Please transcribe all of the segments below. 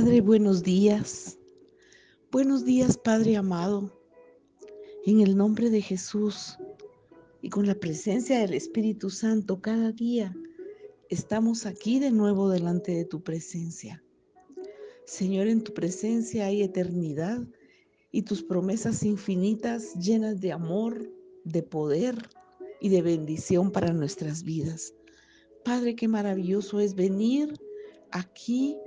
Padre, buenos días. Buenos días, Padre amado. En el nombre de Jesús y con la presencia del Espíritu Santo cada día, estamos aquí de nuevo delante de tu presencia. Señor, en tu presencia hay eternidad y tus promesas infinitas llenas de amor, de poder y de bendición para nuestras vidas. Padre, qué maravilloso es venir aquí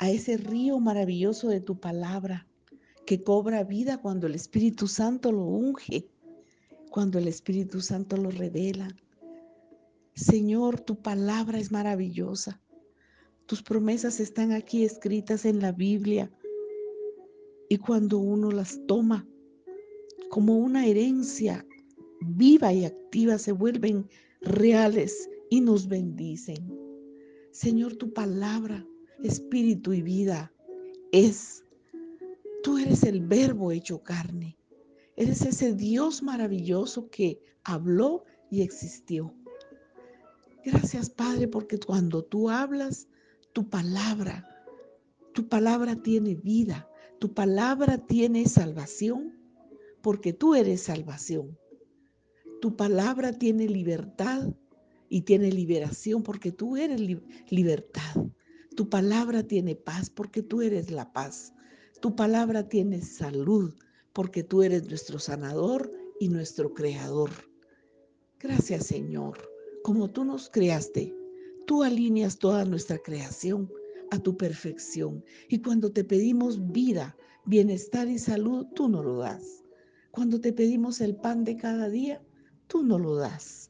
a ese río maravilloso de tu palabra que cobra vida cuando el Espíritu Santo lo unge, cuando el Espíritu Santo lo revela. Señor, tu palabra es maravillosa. Tus promesas están aquí escritas en la Biblia. Y cuando uno las toma como una herencia viva y activa, se vuelven reales y nos bendicen. Señor, tu palabra espíritu y vida es. Tú eres el verbo hecho carne. Eres ese Dios maravilloso que habló y existió. Gracias Padre porque cuando tú hablas, tu palabra, tu palabra tiene vida, tu palabra tiene salvación, porque tú eres salvación. Tu palabra tiene libertad y tiene liberación porque tú eres libertad. Tu palabra tiene paz porque tú eres la paz. Tu palabra tiene salud porque tú eres nuestro sanador y nuestro creador. Gracias Señor. Como tú nos creaste, tú alineas toda nuestra creación a tu perfección. Y cuando te pedimos vida, bienestar y salud, tú no lo das. Cuando te pedimos el pan de cada día, tú no lo das.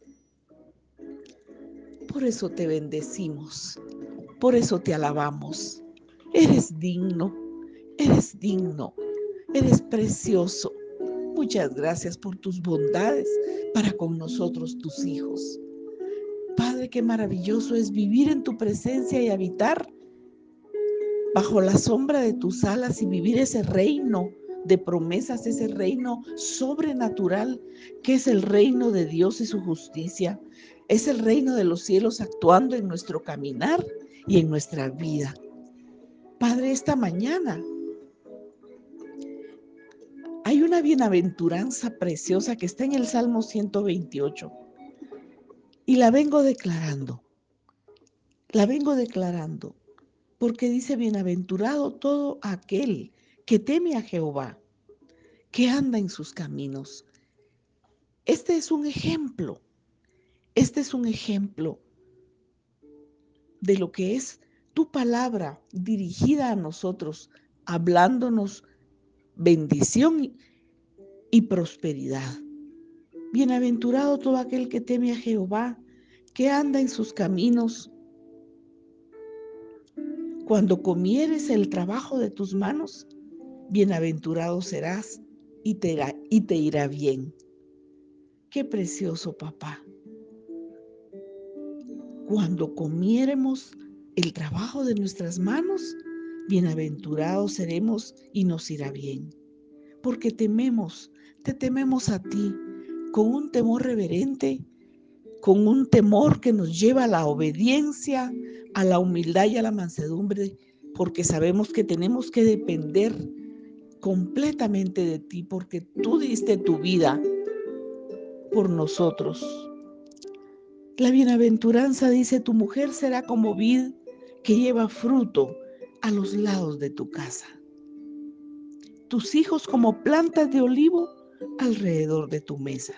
Por eso te bendecimos. Por eso te alabamos. Eres digno, eres digno, eres precioso. Muchas gracias por tus bondades para con nosotros, tus hijos. Padre, qué maravilloso es vivir en tu presencia y habitar bajo la sombra de tus alas y vivir ese reino de promesas, ese reino sobrenatural que es el reino de Dios y su justicia. Es el reino de los cielos actuando en nuestro caminar y en nuestra vida. Padre, esta mañana hay una bienaventuranza preciosa que está en el Salmo 128 y la vengo declarando. La vengo declarando porque dice, bienaventurado todo aquel que teme a Jehová, que anda en sus caminos. Este es un ejemplo, este es un ejemplo de lo que es tu palabra dirigida a nosotros, hablándonos bendición y prosperidad. Bienaventurado todo aquel que teme a Jehová, que anda en sus caminos. Cuando comieres el trabajo de tus manos, bienaventurado serás y te irá, y te irá bien. Qué precioso papá cuando comiéremos el trabajo de nuestras manos, bienaventurados seremos y nos irá bien. Porque tememos, te tememos a ti, con un temor reverente, con un temor que nos lleva a la obediencia, a la humildad y a la mansedumbre, porque sabemos que tenemos que depender completamente de ti, porque tú diste tu vida por nosotros. La bienaventuranza dice, tu mujer será como vid que lleva fruto a los lados de tu casa. Tus hijos como plantas de olivo alrededor de tu mesa.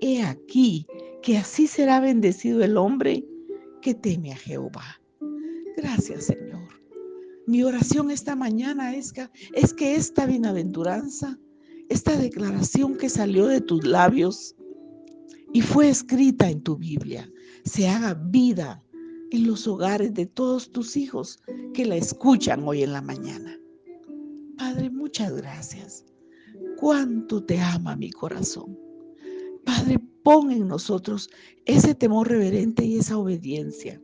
He aquí que así será bendecido el hombre que teme a Jehová. Gracias, Señor. Mi oración esta mañana es que, es que esta bienaventuranza, esta declaración que salió de tus labios, y fue escrita en tu Biblia, se haga vida en los hogares de todos tus hijos que la escuchan hoy en la mañana. Padre, muchas gracias. Cuánto te ama mi corazón. Padre, pon en nosotros ese temor reverente y esa obediencia.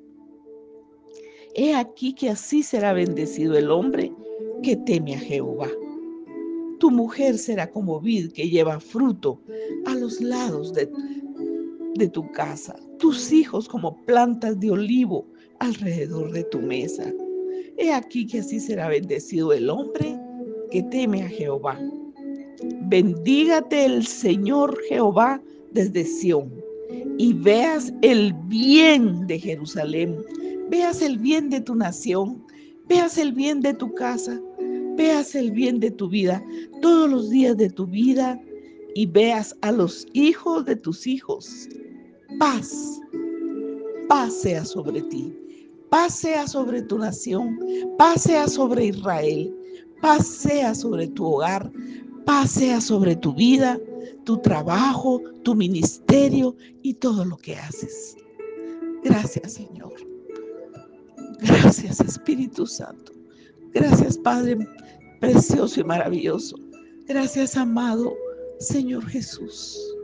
He aquí que así será bendecido el hombre que teme a Jehová. Tu mujer será como vid que lleva fruto a los lados de, de tu casa, tus hijos como plantas de olivo alrededor de tu mesa. He aquí que así será bendecido el hombre que teme a Jehová. Bendígate el Señor Jehová desde Sión y veas el bien de Jerusalén, veas el bien de tu nación, veas el bien de tu casa, veas el bien de tu vida todos los días de tu vida y veas a los hijos de tus hijos. Paz, paz sea sobre ti, paz sea sobre tu nación, paz sea sobre Israel, paz sea sobre tu hogar, paz sea sobre tu vida, tu trabajo, tu ministerio y todo lo que haces. Gracias, Señor. Gracias, Espíritu Santo. Gracias, Padre precioso y maravilloso. Gracias, amado Señor Jesús.